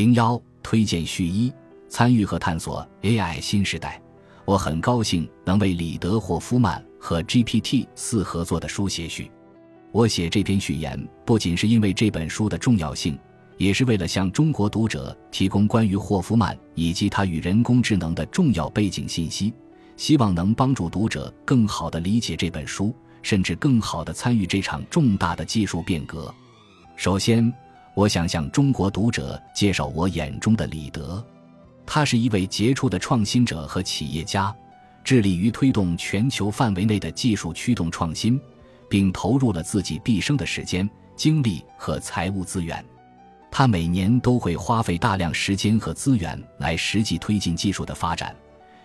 零幺推荐序一：参与和探索 AI 新时代。我很高兴能为里德·霍夫曼和 GPT 四合作的书写序。我写这篇序言，不仅是因为这本书的重要性，也是为了向中国读者提供关于霍夫曼以及他与人工智能的重要背景信息，希望能帮助读者更好地理解这本书，甚至更好地参与这场重大的技术变革。首先，我想向中国读者介绍我眼中的李德，他是一位杰出的创新者和企业家，致力于推动全球范围内的技术驱动创新。并投入了自己毕生的时间、精力和财务资源。他每年都会花费大量时间和资源来实际推进技术的发展，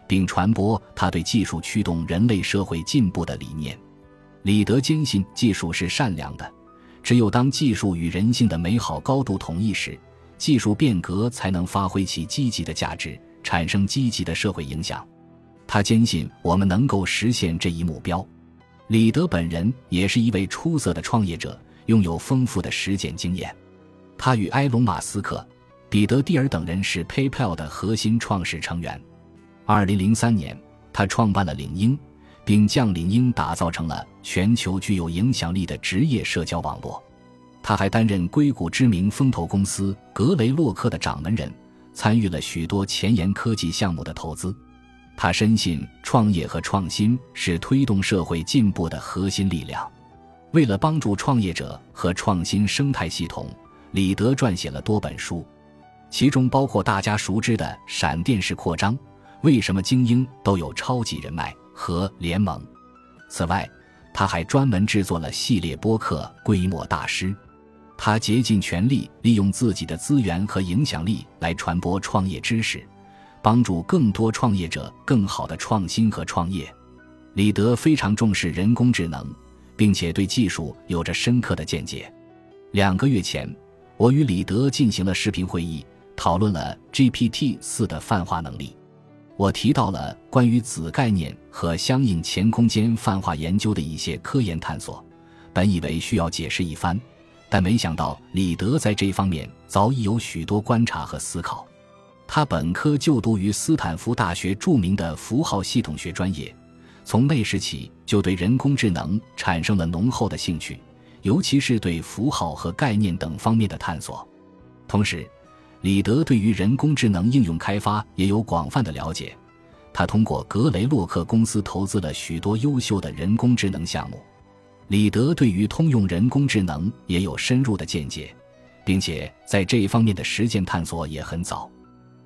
并传播他对技术驱动人类社会进步的理念。李德坚信技术是善良的，只有当技术与人性的美好高度统一时，技术变革才能发挥其积极的价值，产生积极的社会影响。他坚信我们能够实现这一目标。李德本人也是一位出色的创业者，拥有丰富的实践经验。他与埃隆·马斯克、彼得·蒂尔等人是 PayPal 的核心创始成员。2003年，他创办了领英，并将领英打造成了全球具有影响力的职业社交网络。他还担任硅谷知名风投公司格雷洛克的掌门人，参与了许多前沿科技项目的投资。他深信创业和创新是推动社会进步的核心力量。为了帮助创业者和创新生态系统，李德撰写了多本书，其中包括大家熟知的《闪电式扩张》《为什么精英都有超级人脉》和《联盟》。此外，他还专门制作了系列播客《规模大师》。他竭尽全力利用自己的资源和影响力来传播创业知识。帮助更多创业者更好的创新和创业。李德非常重视人工智能，并且对技术有着深刻的见解。两个月前，我与李德进行了视频会议，讨论了 GPT 四的泛化能力。我提到了关于子概念和相应前空间泛化研究的一些科研探索，本以为需要解释一番，但没想到李德在这方面早已有许多观察和思考。他本科就读于斯坦福大学著名的符号系统学专业，从那时起就对人工智能产生了浓厚的兴趣，尤其是对符号和概念等方面的探索。同时，李德对于人工智能应用开发也有广泛的了解，他通过格雷洛克公司投资了许多优秀的人工智能项目。李德对于通用人工智能也有深入的见解，并且在这一方面的实践探索也很早。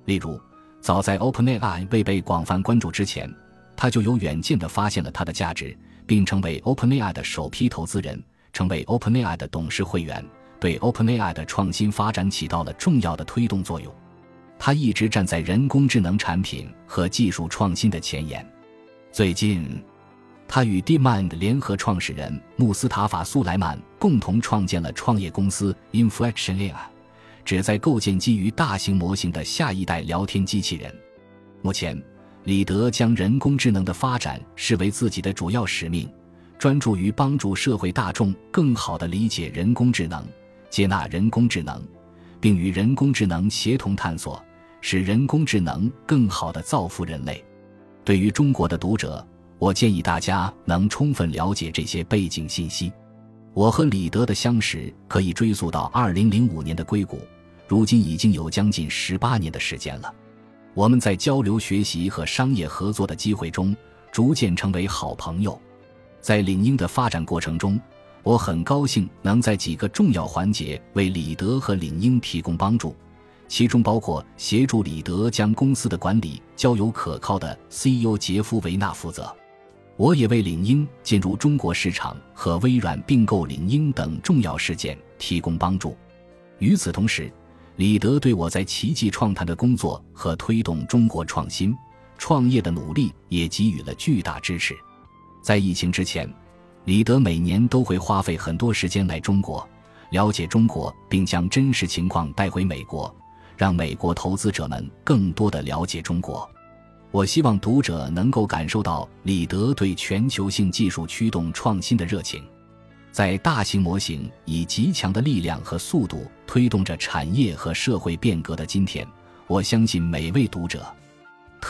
例如，早在 OpenAI 未被广泛关注之前，他就有远见地发现了它的价值，并成为 OpenAI 的首批投资人，成为 OpenAI 的董事会员，对 OpenAI 的创新发展起到了重要的推动作用。他一直站在人工智能产品和技术创新的前沿。最近，他与 DeepMind 联合创始人穆斯塔法·苏莱曼共同创建了创业公司 Inflection AI。旨在构建基于大型模型的下一代聊天机器人。目前，李德将人工智能的发展视为自己的主要使命，专注于帮助社会大众更好地理解人工智能、接纳人工智能，并与人工智能协同探索，使人工智能更好地造福人类。对于中国的读者，我建议大家能充分了解这些背景信息。我和李德的相识可以追溯到2005年的硅谷，如今已经有将近十八年的时间了。我们在交流学习和商业合作的机会中，逐渐成为好朋友。在领英的发展过程中，我很高兴能在几个重要环节为李德和领英提供帮助，其中包括协助李德将公司的管理交由可靠的 CEO 杰夫·维纳负责。我也为领英进入中国市场和微软并购领英等重要事件提供帮助。与此同时，李德对我在奇迹创谈的工作和推动中国创新创业的努力也给予了巨大支持。在疫情之前，李德每年都会花费很多时间来中国，了解中国，并将真实情况带回美国，让美国投资者们更多的了解中国。我希望读者能够感受到李德对全球性技术驱动创新的热情。在大型模型以极强的力量和速度推动着产业和社会变革的今天，我相信每位读者，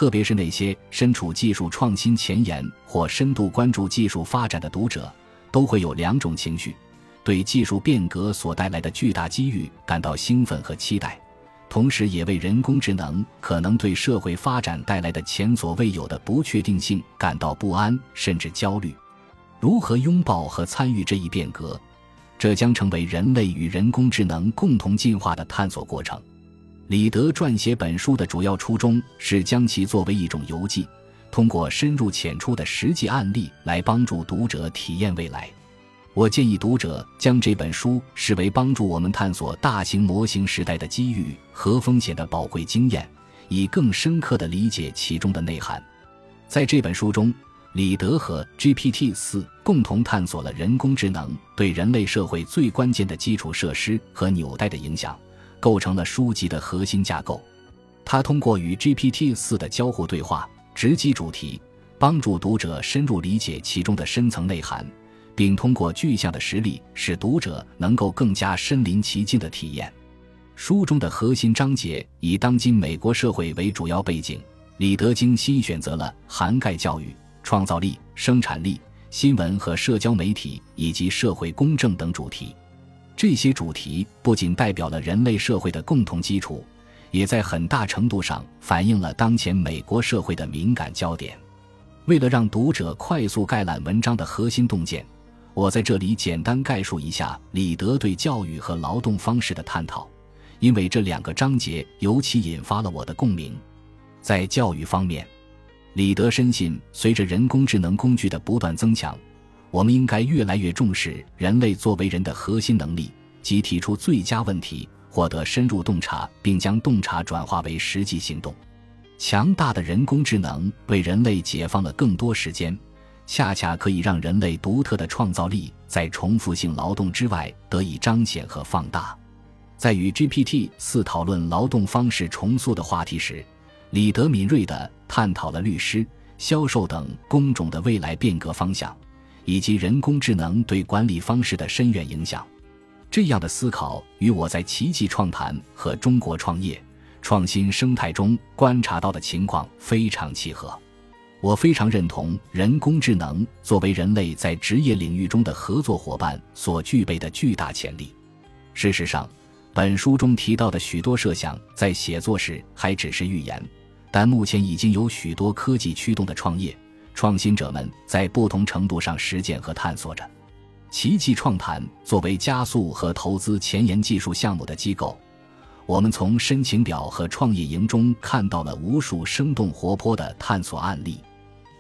特别是那些身处技术创新前沿或深度关注技术发展的读者，都会有两种情绪：对技术变革所带来的巨大机遇感到兴奋和期待，同时也为人工智能可能对社会发展带来的前所未有的不确定性感到不安甚至焦虑。如何拥抱和参与这一变革，这将成为人类与人工智能共同进化的探索过程。李德撰写本书的主要初衷是将其作为一种游记，通过深入浅出的实际案例来帮助读者体验未来。我建议读者将这本书视为帮助我们探索大型模型时代的机遇和风险的宝贵经验，以更深刻地理解其中的内涵。在这本书中。李德和 GPT-4 共同探索了人工智能对人类社会最关键的基础设施和纽带的影响，构成了书籍的核心架构。他通过与 GPT-4 的交互对话，直击主题，帮助读者深入理解其中的深层内涵，并通过具象的实例，使读者能够更加身临其境的体验。书中的核心章节以当今美国社会为主要背景，李德精心选择了涵盖教育。创造力、生产力、新闻和社交媒体以及社会公正等主题，这些主题不仅代表了人类社会的共同基础，也在很大程度上反映了当前美国社会的敏感焦点。为了让读者快速概览文章的核心洞见，我在这里简单概述一下李德对教育和劳动方式的探讨，因为这两个章节尤其引发了我的共鸣。在教育方面。李德深信，随着人工智能工具的不断增强，我们应该越来越重视人类作为人的核心能力，即提出最佳问题、获得深入洞察，并将洞察转化为实际行动。强大的人工智能为人类解放了更多时间，恰恰可以让人类独特的创造力在重复性劳动之外得以彰显和放大。在与 GPT 四讨论劳动方式重塑的话题时，李德敏锐地探讨了律师、销售等工种的未来变革方向，以及人工智能对管理方式的深远影响。这样的思考与我在奇迹创谈和中国创业创新生态中观察到的情况非常契合。我非常认同人工智能作为人类在职业领域中的合作伙伴所具备的巨大潜力。事实上，本书中提到的许多设想在写作时还只是预言。但目前已经有许多科技驱动的创业创新者们在不同程度上实践和探索着。奇迹创谈作为加速和投资前沿技术项目的机构，我们从申请表和创业营中看到了无数生动活泼的探索案例。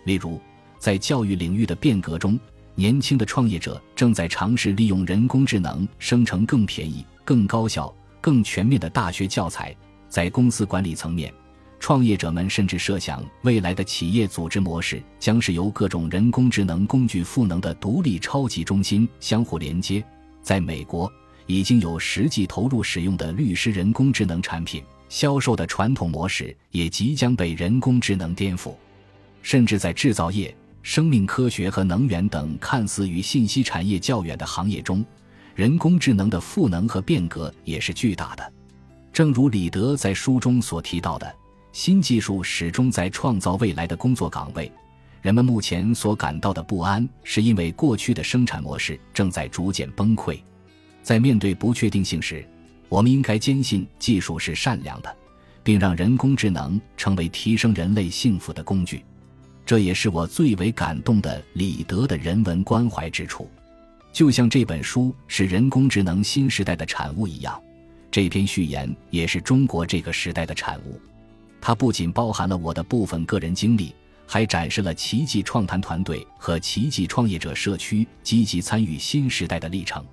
例如，在教育领域的变革中，年轻的创业者正在尝试利用人工智能生成更便宜、更高效、更全面的大学教材。在公司管理层面，创业者们甚至设想，未来的企业组织模式将是由各种人工智能工具赋能的独立超级中心相互连接。在美国，已经有实际投入使用的律师人工智能产品，销售的传统模式也即将被人工智能颠覆。甚至在制造业、生命科学和能源等看似与信息产业较远的行业中，人工智能的赋能和变革也是巨大的。正如李德在书中所提到的。新技术始终在创造未来的工作岗位，人们目前所感到的不安，是因为过去的生产模式正在逐渐崩溃。在面对不确定性时，我们应该坚信技术是善良的，并让人工智能成为提升人类幸福的工具。这也是我最为感动的李德的人文关怀之处。就像这本书是人工智能新时代的产物一样，这篇序言也是中国这个时代的产物。它不仅包含了我的部分个人经历，还展示了奇迹创谈团队和奇迹创业者社区积极参与新时代的历程。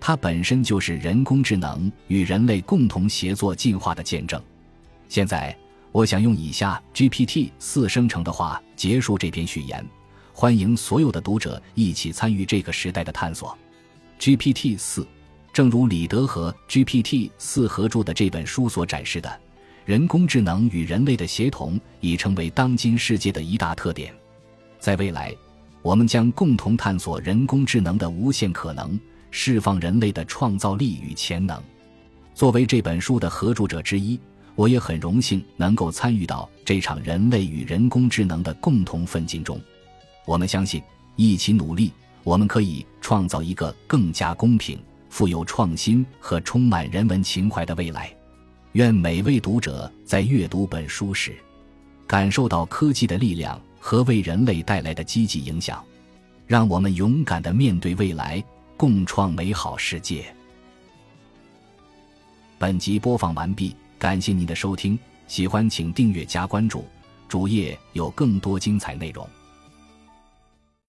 它本身就是人工智能与人类共同协作进化的见证。现在，我想用以下 GPT 四生成的话结束这篇序言：欢迎所有的读者一起参与这个时代的探索。GPT 四，正如李德和 GPT 四合著的这本书所展示的。人工智能与人类的协同已成为当今世界的一大特点。在未来，我们将共同探索人工智能的无限可能，释放人类的创造力与潜能。作为这本书的合著者之一，我也很荣幸能够参与到这场人类与人工智能的共同奋进中。我们相信，一起努力，我们可以创造一个更加公平、富有创新和充满人文情怀的未来。愿每位读者在阅读本书时，感受到科技的力量。和为人类带来的积极影响，让我们勇敢的面对未来，共创美好世界。本集播放完毕，感谢您的收听，喜欢请订阅加关注，主页有更多精彩内容。